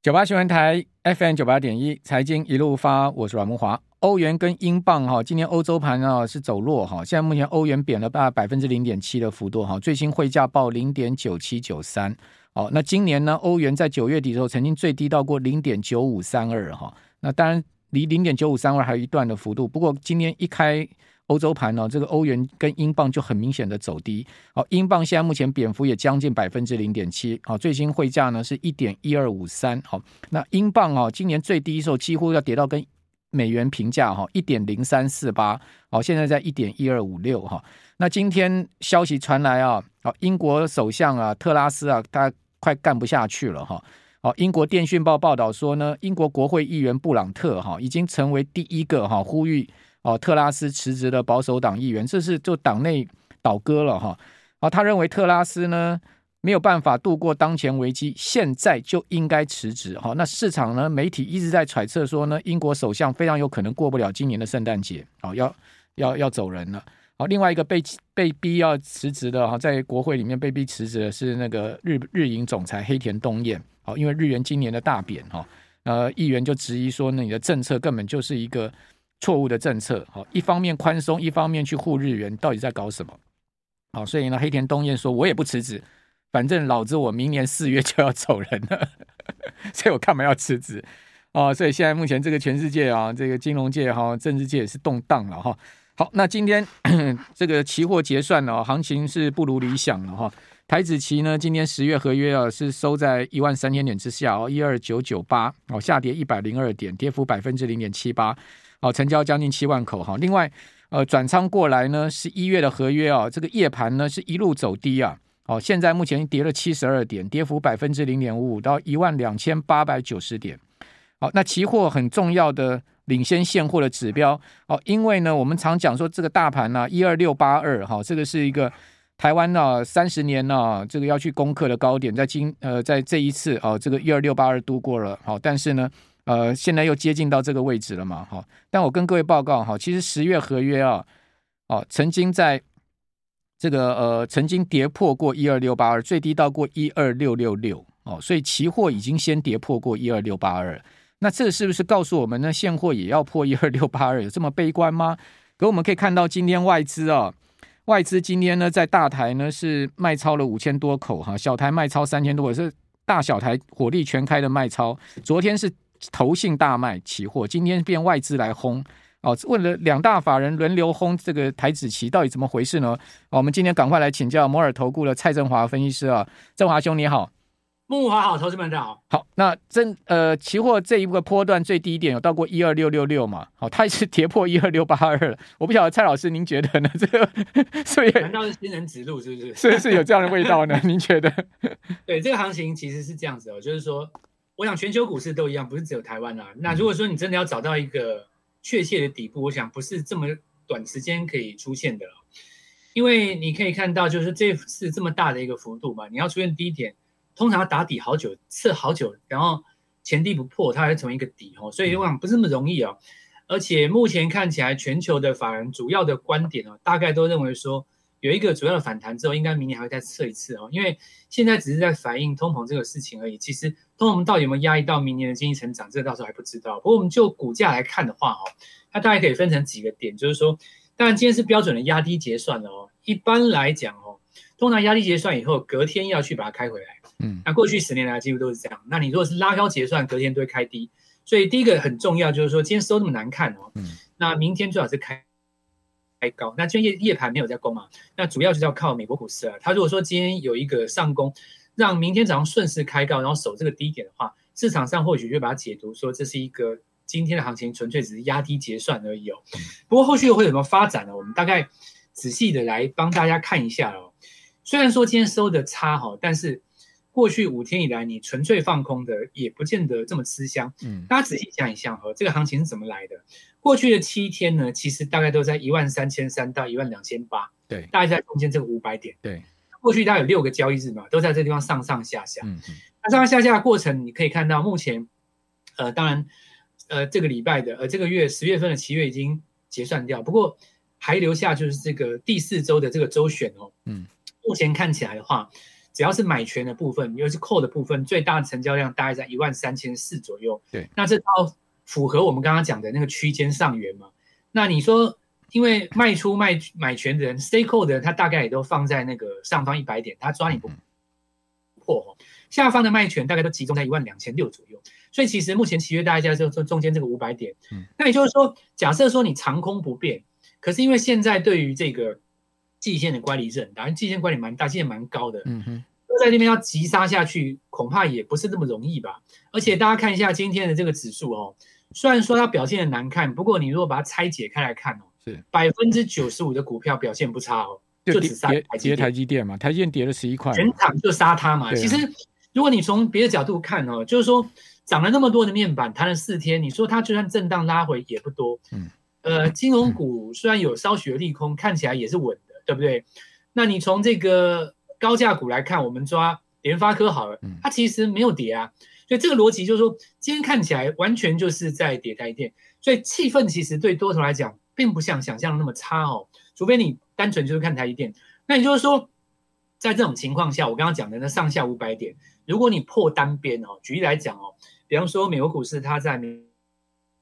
九八新闻台 FM 九八点一，财经一路发，我是阮慕华。欧元跟英镑哈，今天欧洲盘啊是走弱哈，现在目前欧元贬了大百分之零点七的幅度哈，最新汇价报零点九七九三。哦，那今年呢，欧元在九月底的时候曾经最低到过零点九五三二哈，那当然离零点九五三二还有一段的幅度，不过今天一开。欧洲盘呢，这个欧元跟英镑就很明显的走低。好，英镑现在目前贬幅也将近百分之零点七。好，最新汇价呢是一点一二五三。好，那英镑啊，今年最低的时候几乎要跌到跟美元平价哈，一点零三四八。好，现在在一点一二五六哈。那今天消息传来啊，好，英国首相啊特拉斯啊，他快干不下去了哈。好，英国电讯报报道说呢，英国国会议员布朗特哈已经成为第一个哈呼吁。哦，特拉斯辞职的保守党议员，这是就党内倒戈了哈。啊，他认为特拉斯呢没有办法度过当前危机，现在就应该辞职哈。那市场呢，媒体一直在揣测说呢，英国首相非常有可能过不了今年的圣诞节，哦，要要要走人了。好，另外一个被被逼要辞职的哈，在国会里面被逼辞职的是那个日日银总裁黑田东彦。好，因为日元今年的大贬哈，呃，议员就质疑说，那你的政策根本就是一个。错误的政策，好，一方面宽松，一方面去护日元，到底在搞什么？好，所以呢，黑田东彦说，我也不辞职，反正老子我明年四月就要走人了，所以我干嘛要辞职？哦，所以现在目前这个全世界啊，这个金融界哈，政治界也是动荡了哈。好，那今天 这个期货结算呢，行情是不如理想了哈。台指期呢，今天十月合约啊是收在一万三千点之下哦，一二九九八哦，下跌一百零二点，跌幅百分之零点七八。好，成交将近七万口哈。另外，呃，转仓过来呢，是一月的合约啊，这个夜盘呢是一路走低啊。好，现在目前跌了七十二点，跌幅百分之零点五五，到一万两千八百九十点。好，那期货很重要的领先现货的指标哦，因为呢，我们常讲说这个大盘呢，一二六八二哈，这个是一个台湾呢三十年呢这个要去攻克的高点，在今呃在这一次哦，这个一二六八二度过了好，但是呢。呃，现在又接近到这个位置了嘛？哈，但我跟各位报告哈，其实十月合约啊，哦，曾经在这个呃，曾经跌破过一二六八二，最低到过一二六六六哦，所以期货已经先跌破过一二六八二。那这是不是告诉我们呢？现货也要破一二六八二？有这么悲观吗？可我们可以看到，今天外资啊，外资今天呢，在大台呢是卖超了五千多口哈，小台卖超三千多口，是大小台火力全开的卖超。昨天是。投信大卖期货，今天变外资来轰哦。问了两大法人轮流轰这个台子期，到底怎么回事呢？哦，我们今天赶快来请教摩尔投顾的蔡振华分析师啊，振华兄你好，木华好，投资们大家好。好，那真呃，期货这一个波段最低点有到过一二六六六嘛？好，它也是跌破一二六八二了。我不晓得蔡老师您觉得呢？这个所以难道是新人指路是不是？是不是有这样的味道呢？您觉得？对，这个行情其实是这样子哦，就是说。我想全球股市都一样，不是只有台湾啦。那如果说你真的要找到一个确切的底部，我想不是这么短时间可以出现的了。因为你可以看到，就是这次这么大的一个幅度嘛，你要出现低点，通常要打底好久，测好久，然后前低不破，它还成为一个底哦。所以我想不是那么容易哦。而且目前看起来，全球的法人主要的观点哦，大概都认为说。有一个主要的反弹之后，应该明年还会再测一次哦，因为现在只是在反映通膨这个事情而已。其实通膨到底有没有压抑到明年的经济成长，这个到时候还不知道。不过我们就股价来看的话，哦，它大概可以分成几个点，就是说，当然今天是标准的压低结算了哦。一般来讲哦，通常压低结算以后，隔天要去把它开回来。嗯，那过去十年来几乎都是这样。那你如果是拉高结算，隔天都会开低。所以第一个很重要就是说，今天收那么难看哦，嗯，那明天最好是开。开高，那今天夜夜盘没有在攻嘛？那主要就是要靠美国股市啊。他如果说今天有一个上攻，让明天早上顺势开高，然后守这个低点的话，市场上或许就把它解读说这是一个今天的行情纯粹只是压低结算而已哦。不过后续又会有什么发展呢？我们大概仔细的来帮大家看一下哦。虽然说今天收的差哈，但是过去五天以来你纯粹放空的也不见得这么吃香。嗯，大家仔细想一想哈，这个行情是怎么来的？过去的七天呢，其实大概都在一万三千三到一万两千八，对，大概在中间这个五百点。对，过去大概有六个交易日嘛，都在这个地方上上下下。嗯嗯。那上上下下的过程，你可以看到目前，呃，当然，呃，这个礼拜的，呃，这个月十月份的七月已经结算掉，不过还留下就是这个第四周的这个周选哦。嗯。目前看起来的话，只要是买权的部分，尤其是 call 的部分，最大的成交量大概在一万三千四左右。对，那这套符合我们刚刚讲的那个区间上缘嘛？那你说，因为卖出卖买权的人，stay call 的人，他大概也都放在那个上方一百点，他抓你不破。下方的卖权大概都集中在一万两千六左右。所以其实目前期约大概在这中间这个五百点。那也就是说，假设说你长空不变，可是因为现在对于这个季线的乖离是很大，季线乖离蛮大，季线蛮高的。嗯哼，在那边要急杀下去，恐怕也不是那么容易吧。而且大家看一下今天的这个指数哦，虽然说它表现的难看，不过你如果把它拆解开来看哦，是百分之九十五的股票表现不差哦，就只杀台积台积电嘛，台积电跌了十一块，全场就杀它嘛。其实如果你从别的角度看哦，就是说。涨了那么多的面板，弹了四天，你说它就算震荡拉回也不多。嗯，呃，金融股虽然有稍许的利空，看起来也是稳的，对不对？那你从这个高价股来看，我们抓联发科好了，它其实没有跌啊。所以这个逻辑就是说，今天看起来完全就是在跌台电，所以气氛其实对多头来讲，并不像想象的那么差哦。除非你单纯就是看台积电，那也就是说，在这种情况下，我刚刚讲的那上下五百点，如果你破单边哦，举例来讲哦。比方说，美国股市它在明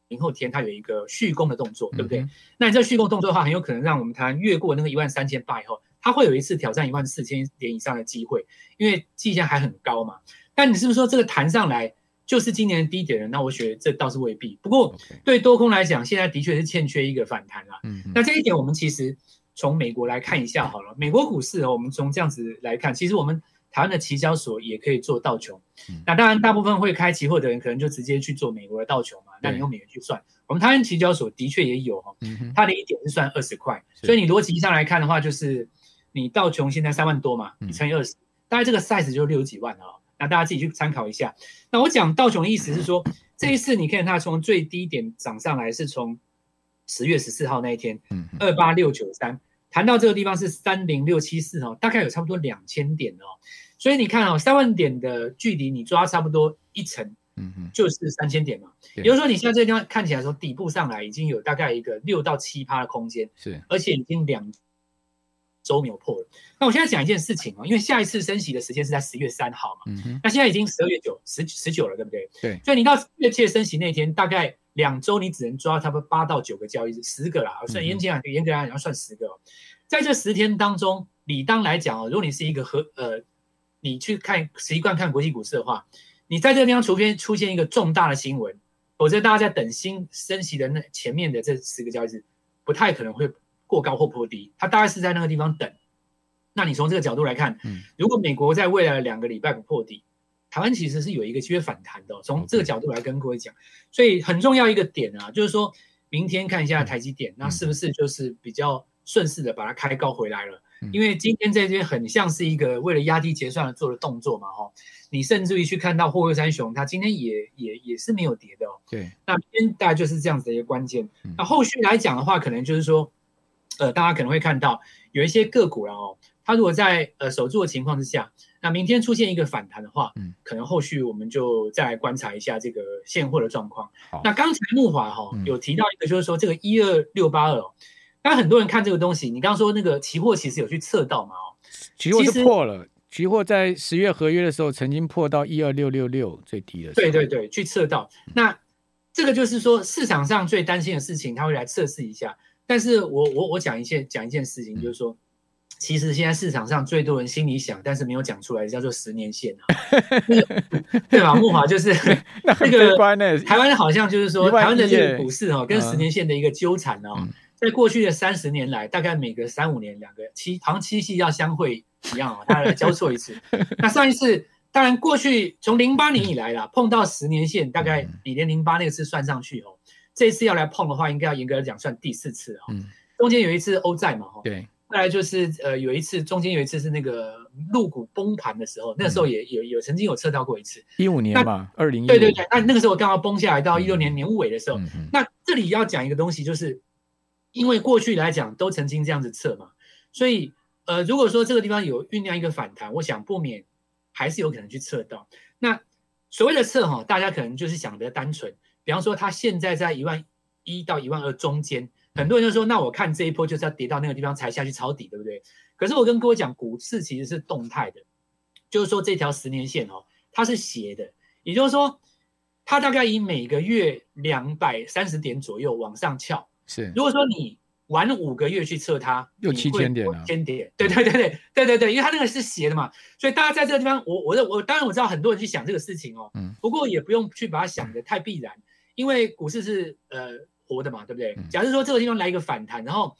明后天它有一个续攻的动作，对不对？嗯、那你这续攻动作的话，很有可能让我们台湾越过那个一万三千八以后，它会有一次挑战一万四千点以上的机会，因为季线还很高嘛。但你是不是说这个弹上来就是今年的低点了？那我觉得这倒是未必。不过对多空来讲，现在的确是欠缺一个反弹了。嗯，那这一点我们其实从美国来看一下好了。美国股市哦，我们从这样子来看，其实我们。台湾的期交所也可以做道琼，那当然大部分会开期货的人可能就直接去做美国的道琼嘛。那你用美元去算，我们台湾期交所的确也有哈，它的一点是算二十块，所以你逻辑上来看的话，就是你道琼现在三万多嘛，你乘以二十，大概这个 size 就六十几万啊。那大家自己去参考一下。那我讲道琼的意思是说，这一次你看它从最低点涨上来是从十月十四号那一天，二八六九三，谈到这个地方是三零六七四哦，大概有差不多两千点哦。所以你看哦，三万点的距离，你抓差不多一层，嗯嗯，就是三千点嘛。也就是说，你现在这个地方看起来说底部上来已经有大概一个六到七趴的空间，是，而且已经两周没有破了。那我现在讲一件事情哦，因为下一次升息的时间是在十月三号嘛，嗯，那现在已经十二月九十十九了，对不对？对。所以你到月切升息那天，大概两周你只能抓差不多八到九个交易日，十个啦，算严谨啊，严格来讲要算十个哦。在这十天当中，理当来讲哦，如果你是一个和呃。你去看习惯看国际股市的话，你在这个地方除非出现一个重大的新闻，否则大家在等新升息的那前面的这十个交易日，不太可能会过高或破低，它大概是在那个地方等。那你从这个角度来看，如果美国在未来的两个礼拜不破底，台湾其实是有一个机会反弹的。从这个角度来跟各位讲，所以很重要一个点啊，就是说明天看一下台积电，那是不是就是比较顺势的把它开高回来了？因为今天在这边很像是一个为了压低结算而做的动作嘛，哈，你甚至于去看到货柜三雄，它今天也也也是没有跌的哦。对，那今天大概就是这样子的一个关键。那后续来讲的话，可能就是说，呃，大家可能会看到有一些个股了哦，它如果在呃守住的情况之下，那明天出现一个反弹的话，嗯，可能后续我们就再来观察一下这个现货的状况。那刚才木华哈有提到一个，就是说这个一二六八二。那很多人看这个东西，你刚刚说那个期货其实有去测到嘛？哦，期货是破了，期货在十月合约的时候曾经破到一二六六六最低的时候。对对对，去测到。那这个就是说市场上最担心的事情，他会来测试一下。但是我我我讲一件讲一件事情，就是说，嗯、其实现在市场上最多人心里想，但是没有讲出来，叫做十年线啊。对吧？木华就是 那个台湾好像就是说，台湾的这个股市哈，跟十年线的一个纠缠哦。嗯在过去的三十年来，大概每隔三五年两个七，好像七夕要相会一样哦，大家来交错一次。那上一次，当然过去从零八年以来啦，碰到十年线，大概你连零八那个次算上去哦，这一次要来碰的话，应该要严格来讲算第四次啊。中间有一次欧债嘛，哈，对。再来就是呃，有一次中间有一次是那个入股崩盘的时候，那时候也有有曾经有测到过一次。一五年吧，二零一。对对对，那那个时候刚好崩下来到一六年年尾的时候，那这里要讲一个东西就是。因为过去来讲都曾经这样子测嘛，所以呃，如果说这个地方有酝酿一个反弹，我想不免还是有可能去测到。那所谓的测哈，大家可能就是想得单纯，比方说它现在在一万一到一万二中间，很多人就说，那我看这一波就是要跌到那个地方才下去抄底，对不对？可是我跟各位讲，股市其实是动态的，就是说这条十年线哦，它是斜的，也就是说，它大概以每个月两百三十点左右往上翘。是，如果说你晚五个月去测它，又七千点了，千点，对对对对对对对，因为它那个是斜的嘛，所以大家在这个地方，我我我当然我知道很多人去想这个事情哦，嗯，不过也不用去把它想得太必然，因为股市是呃活的嘛，对不对？假设说这个地方来一个反弹，然后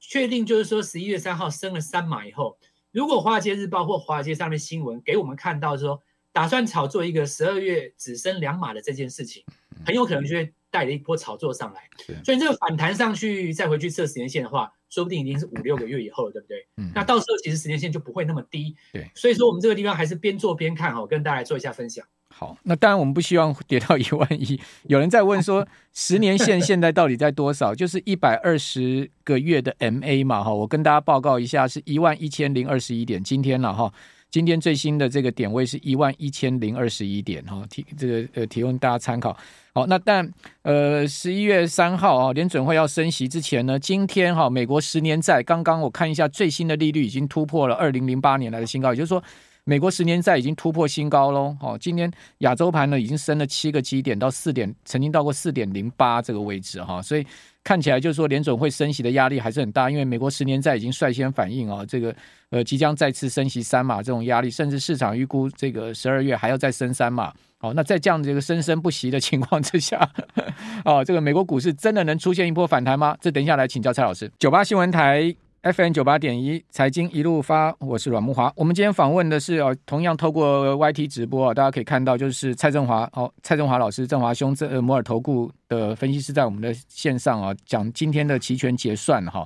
确定就是说十一月三号升了三码以后，如果华尔街日报或华尔街上面新闻给我们看到说打算炒作一个十二月只升两码的这件事情，很有可能就会。带了一波炒作上来，所以这个反弹上去再回去测时间线的话，说不定已经是五六个月以后了，对不对？嗯，那到时候其实时间线就不会那么低。对，所以说我们这个地方还是边做边看哈，跟大家来做一下分享。好，那当然我们不希望跌到一万一。有人在问说，十年线现在到底在多少？就是一百二十个月的 MA 嘛哈，我跟大家报告一下，是一万一千零二十一点，今天了哈。今天最新的这个点位是一万一千零二十一点哈，提这个呃提供大家参考。好，那但呃十一月三号啊，联准会要升息之前呢，今天哈美国十年债刚刚我看一下最新的利率已经突破了二零零八年来的新高，也就是说美国十年债已经突破新高喽。哦，今天亚洲盘呢已经升了七个基点到四点，曾经到过四点零八这个位置哈，所以。看起来就是说联准会升息的压力还是很大，因为美国十年债已经率先反应哦，这个呃即将再次升息三码这种压力，甚至市场预估这个十二月还要再升三码。哦，那在这样的一个生生不息的情况之下，哦，这个美国股市真的能出现一波反弹吗？这等一下来请教蔡老师。九八新闻台。FM 九八点一财经一路发，我是阮慕华。我们今天访问的是哦，同样透过 YT 直播，大家可以看到，就是蔡振华哦，蔡振华老师，正华兄，这摩尔投顾的分析师在我们的线上啊，讲今天的期权结算哈。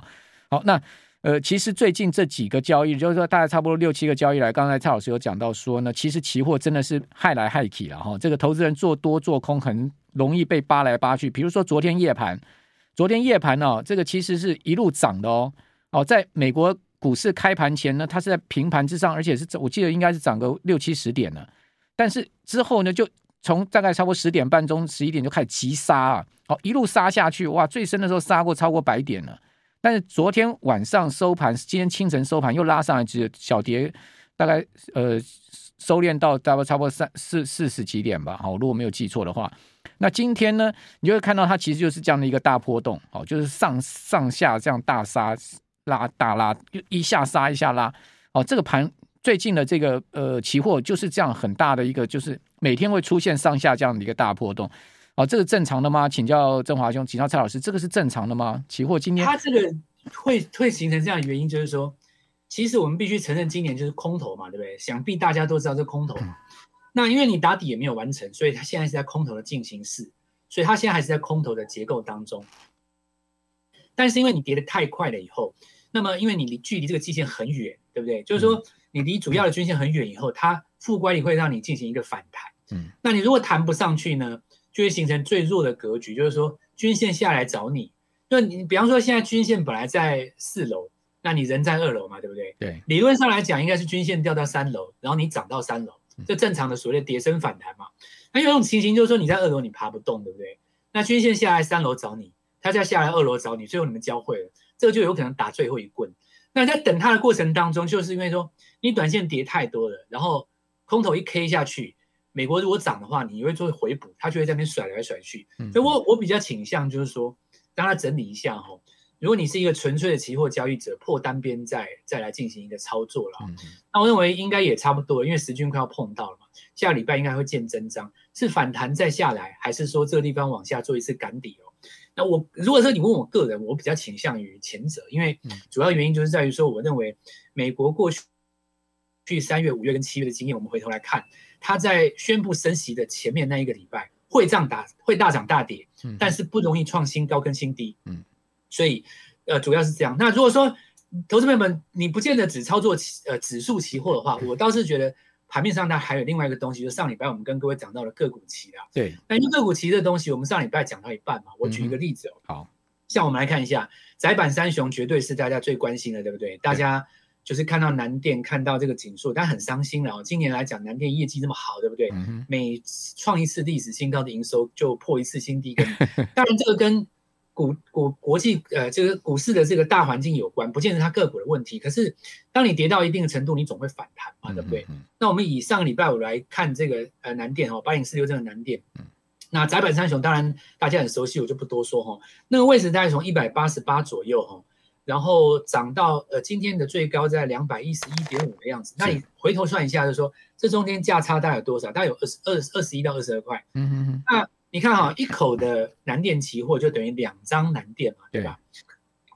好，那呃，其实最近这几个交易，就是说大概差不多六七个交易来，刚才蔡老师有讲到说呢，其实期货真的是害来害去了哈。这个投资人做多做空很容易被扒来扒去。比如说昨天夜盘，昨天夜盘呢，这个其实是一路涨的哦。哦，在美国股市开盘前呢，它是在平盘之上，而且是我记得应该是涨个六七十点了。但是之后呢，就从大概差不多十点半钟、十一点就开始急杀啊，哦，一路杀下去，哇，最深的时候杀过超过百点了。但是昨天晚上收盘，今天清晨收盘又拉上来，只有小跌，大概呃收敛到大概差不多三四四十几点吧。好，如果没有记错的话，那今天呢，你就会看到它其实就是这样的一个大波动，哦，就是上上下这样大杀。拉大拉，一下杀一下拉，哦，这个盘最近的这个呃期货就是这样很大的一个，就是每天会出现上下这样的一个大波动，哦，这个正常的吗？请教郑华兄，请教蔡老师，这个是正常的吗？期货今天它这个会会形成这样的原因，就是说，其实我们必须承认今年就是空头嘛，对不对？想必大家都知道这空头嘛。那因为你打底也没有完成，所以它现在是在空头的进行式，所以它现在还是在空头的结构当中。但是因为你跌得太快了以后。那么，因为你离距离这个季线很远，对不对？就是说，你离主要的均线很远以后，它负乖离会让你进行一个反弹。嗯，那你如果弹不上去呢，就会形成最弱的格局，就是说均线下来找你。就你比方说，现在均线本来在四楼，那你人在二楼嘛，对不对？对。理论上来讲，应该是均线掉到三楼，然后你涨到三楼，这正常的所谓的跌升反弹嘛。那有一种情形就是说，你在二楼你爬不动，对不对？那均线下来三楼找你，它再下来二楼找你，最后你们交汇了。这就有可能打最后一棍。那在等它的过程当中，就是因为说你短线跌太多了，然后空头一 K 下去，美国如果涨的话，你会做回补，它就会在那边甩来甩去。所以我我比较倾向就是说，让它整理一下哈。如果你是一个纯粹的期货交易者，破单边再再来进行一个操作了。那我认为应该也差不多，因为时均快要碰到了嘛，下个礼拜应该会见真章，是反弹再下来，还是说这个地方往下做一次赶底哦？那我如果说你问我个人，我比较倾向于前者，因为主要原因就是在于说，我认为美国过去去三月、五月跟七月的经验，我们回头来看，它在宣布升息的前面那一个礼拜会涨大会大涨大跌，但是不容易创新高跟新低，嗯，所以呃主要是这样。那如果说投资朋友们你不见得只操作期呃指数期货的话，我倒是觉得。盘面上它还有另外一个东西，就是上礼拜我们跟各位讲到了个股期啊。对，那因为个股期这东西，我们上礼拜讲到一半嘛。我举一个例子哦。好，像我们来看一下，窄板三雄绝对是大家最关心的，对不对？大家就是看到南电，看到这个景硕，但很伤心了哦。今年来讲，南电业绩这么好，对不对？每创一次历史新高的营收就破一次新低。当然，这个跟股股国际呃这个股市的这个大环境有关，不见得它个股的问题。可是当你跌到一定的程度，你总会反弹嘛，对不对？嗯嗯嗯、那我们以上个礼拜五来看这个呃南电哦，八零四六这个南电，嗯、那窄板三雄当然大家很熟悉，我就不多说哈、哦。那个位置大概从一百八十八左右哈、哦，然后涨到呃今天的最高在两百一十一点五的样子。那你回头算一下，就是说这中间价差大概有多少？大概有二十二二十一到二十二块。嗯嗯嗯。那你看哈，一口的南电期货就等于两张南电嘛，对吧？对。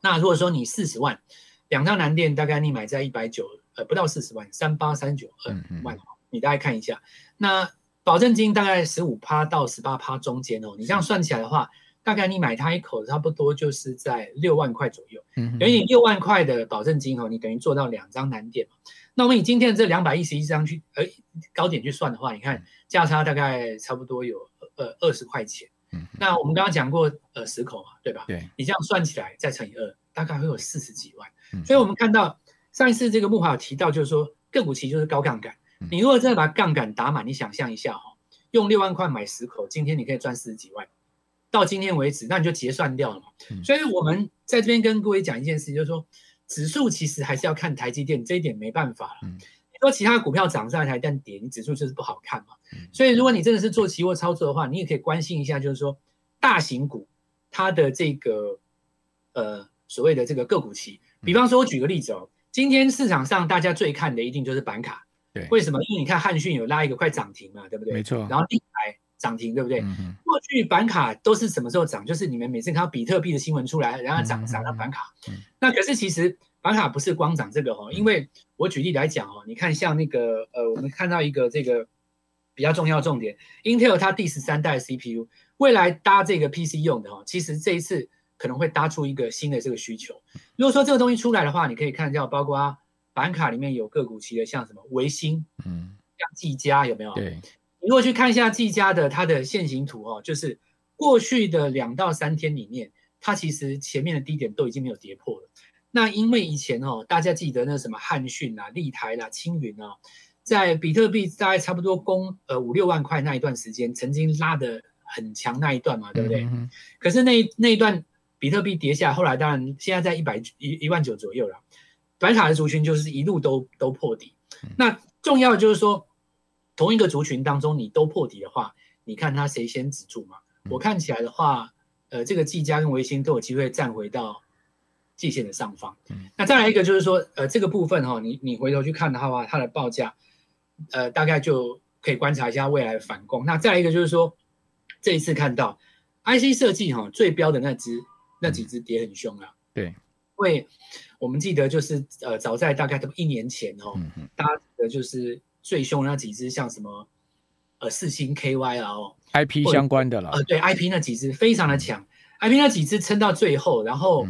那如果说你四十万，两张南电大概你买在一百九，呃，不到四十万，三八三九二万，你大概看一下。那保证金大概十五趴到十八趴中间哦，你这样算起来的话，大概你买它一口差不多就是在六万块左右。嗯哼。等于你六万块的保证金哦，你等于做到两张南电嘛。那我们以今天的这两百一十一张去，呃，高点去算的话，你看价差大概差不多有。呃，二十块钱，嗯，那我们刚刚讲过，呃，十口嘛，对吧？对，你这样算起来再乘以二，大概会有四十几万。嗯，所以我们看到上一次这个木华有提到，就是说个股期就是高杠杆。嗯，你如果真的把杠杆打满，你想象一下哈，用六万块买十口，今天你可以赚四十几万。到今天为止，那你就结算掉了嘛。嗯，所以我们在这边跟各位讲一件事，就是说指数其实还是要看台积电，这一点没办法了。嗯。说其他股票涨上来，但跌，你指数就是不好看嘛。所以如果你真的是做期货操作的话，你也可以关心一下，就是说大型股它的这个呃所谓的这个个股期。比方说，我举个例子哦，今天市场上大家最看的一定就是板卡。对，为什么？因为你看汉讯有拉一个快涨停嘛，对不对？没错。然后立台涨停，对不对？嗯。过去板卡都是什么时候涨？就是你们每次看到比特币的新闻出来，然后涨涨到板卡。嗯。那可是其实。板卡不是光涨这个哦，因为我举例来讲哦，你看像那个呃，我们看到一个这个比较重要重点，Intel 它第十三代 CPU 未来搭这个 PC 用的哦，其实这一次可能会搭出一个新的这个需求。如果说这个东西出来的话，你可以看到包括板卡里面有个股期的，像什么维新，嗯，像技嘉有没有？对，你如果去看一下技嘉的它的线形图哦，就是过去的两到三天里面，它其实前面的低点都已经没有跌破了。那因为以前哦，大家记得那什么汉讯啊、立台啦、青云啊，在比特币大概差不多攻呃五六万块那一段时间，曾经拉的很强那一段嘛，对不对？可是那那一段比特币跌下，后来当然现在在一百一一万九左右了。短卡的族群就是一路都都破底。嗯、那重要的就是说，同一个族群当中你都破底的话，你看它谁先止住嘛？嗯、我看起来的话，呃，这个技嘉跟微星都有机会站回到。季线的上方，那再来一个就是说，呃，这个部分哈、哦，你你回头去看的话，它的报价，呃，大概就可以观察一下未来的反攻。那再来一个就是说，这一次看到 IC 设计哈、哦，最标的那只那几只跌很凶啊。对，因为我们记得就是呃，早在大概都一年前哦，嗯、大家的就是最凶的那几只，像什么呃四星 KY 啊哦，IP 相关的了，呃，对，IP 那几只非常的强、嗯、，IP 那几只撑到最后，然后。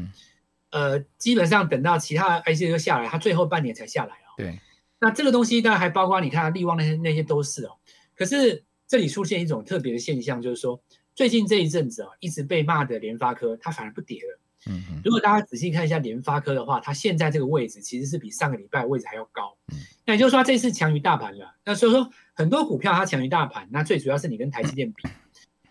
嗯呃，基本上等到其他 IC 都下来，它最后半年才下来哦。对，那这个东西当然还包括你看利旺那些那些都是哦。可是这里出现一种特别的现象，就是说最近这一阵子啊，一直被骂的联发科，它反而不跌了。嗯嗯。如果大家仔细看一下联发科的话，它现在这个位置其实是比上个礼拜位置还要高。嗯。那也就是说，这次强于大盘了。那所以说，很多股票它强于大盘，那最主要是你跟台积电比。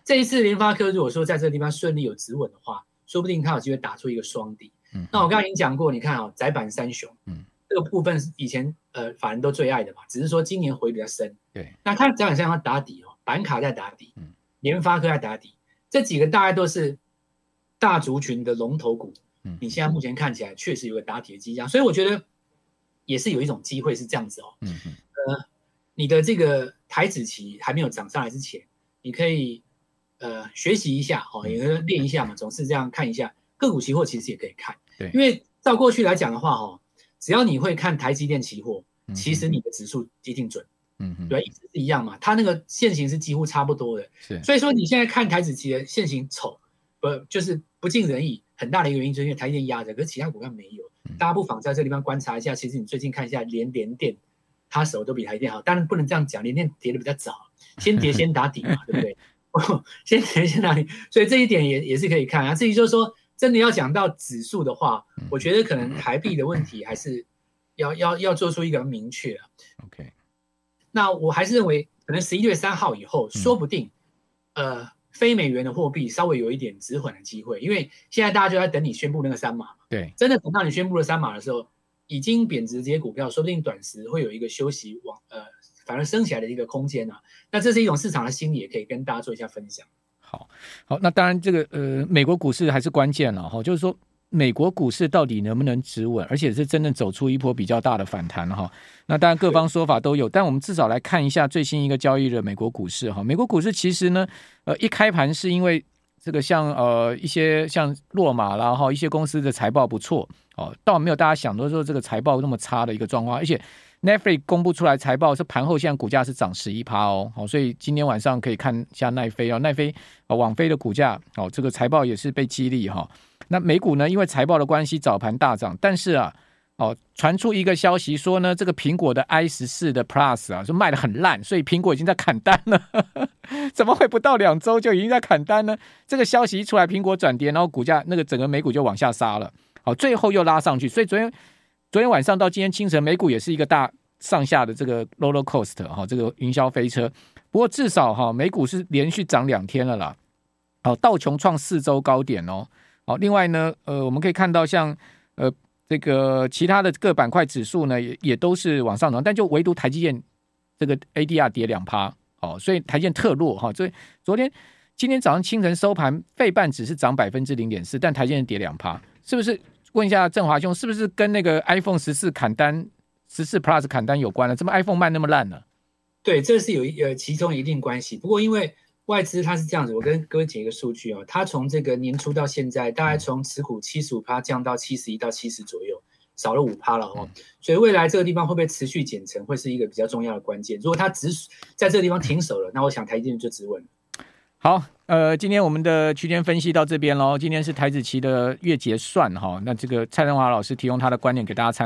这一次联发科如果说在这个地方顺利有止稳的话，说不定它有机会打出一个双底。那我刚刚已经讲过，你看啊、哦，窄板三雄，嗯，这个部分是以前呃法人都最爱的嘛，只是说今年回比较深。对，那它窄板三雄要打底哦，板卡在打底，嗯，联发科在打底，这几个大概都是大族群的龙头股。嗯，你现在目前看起来确实有个打底的迹象，所以我觉得也是有一种机会是这样子哦。嗯嗯，呃，你的这个台子期还没有涨上来之前，你可以呃学习一下哦，也可以练一下嘛，总是这样看一下。个股期货其实也可以看，对，因为照过去来讲的话，哈，只要你会看台积电期货，其实你的指数一定准，嗯嗯，对，一直是一样嘛，它那个线型是几乎差不多的，是，所以说你现在看台子期的线型丑，不就是不尽人意，很大的一个原因就是因为台积电压着，可是其他股票没有，大家不妨在这个地方观察一下，其实你最近看一下联联电，它手都比台积电好，当然不能这样讲，联电跌的比较早，先跌先打底嘛，对不对？先跌先打底，所以这一点也也是可以看啊，至于就是说。真的要讲到指数的话，我觉得可能台币的问题还是要要要做出一个明确啊。OK，那我还是认为，可能十一月三号以后，说不定，呃，非美元的货币稍微有一点止缓的机会，因为现在大家就在等你宣布那个三码嘛。对，真的等到你宣布了三码的时候，已经贬值这些股票，说不定短时会有一个休息往呃反而升起来的一个空间啊。那这是一种市场的心理，也可以跟大家做一下分享。好，好，那当然这个呃美国股市还是关键了哈，就是说。美国股市到底能不能止稳，而且是真正走出一波比较大的反弹哈？那当然各方说法都有，但我们至少来看一下最新一个交易日美国股市哈。美国股市其实呢，呃，一开盘是因为这个像呃一些像落马啦哈，一些公司的财报不错哦，倒没有大家想的说这个财报那么差的一个状况，而且 Netflix 公布出来财报是盘后现在股价是涨十一趴哦，好，所以今天晚上可以看一下奈飞哦，奈飞啊网飞的股价哦，这个财报也是被激励哈。那美股呢？因为财报的关系，早盘大涨。但是啊，哦，传出一个消息说呢，这个苹果的 i 十四的 Plus 啊，就卖得很烂，所以苹果已经在砍单了。怎么会不到两周就已经在砍单呢？这个消息一出来，苹果转跌，然后股价那个整个美股就往下杀了。好，最后又拉上去。所以昨天昨天晚上到今天清晨，美股也是一个大上下的这个 roller coaster 哈，这个云霄飞车。不过至少哈，美股是连续涨两天了啦。好，道琼创四周高点哦。好，另外呢，呃，我们可以看到像呃这个其他的各板块指数呢，也也都是往上涨，但就唯独台积电这个 ADR 跌两趴，哦，所以台积电特弱哈。所以昨天今天早上清晨收盘，费半只是涨百分之零点四，但台积电跌两趴，是不是？问一下振华兄，是不是跟那个 iPhone 十四砍单、十四 Plus 砍单有关呢？怎么 iPhone 卖那么烂呢？对，这是有一呃其中一定关系。不过因为外资它是这样子，我跟各位解一个数据哦，它从这个年初到现在，大概从持股七十五趴降到七十一到七十左右，少了五趴了哦。所以未来这个地方会不会持续减成，会是一个比较重要的关键。如果它止在这个地方停手了，那我想台积电就止稳了。好，呃，今天我们的区间分析到这边喽。今天是台子期的月结算哈，那这个蔡振华老师提供他的观点给大家参考。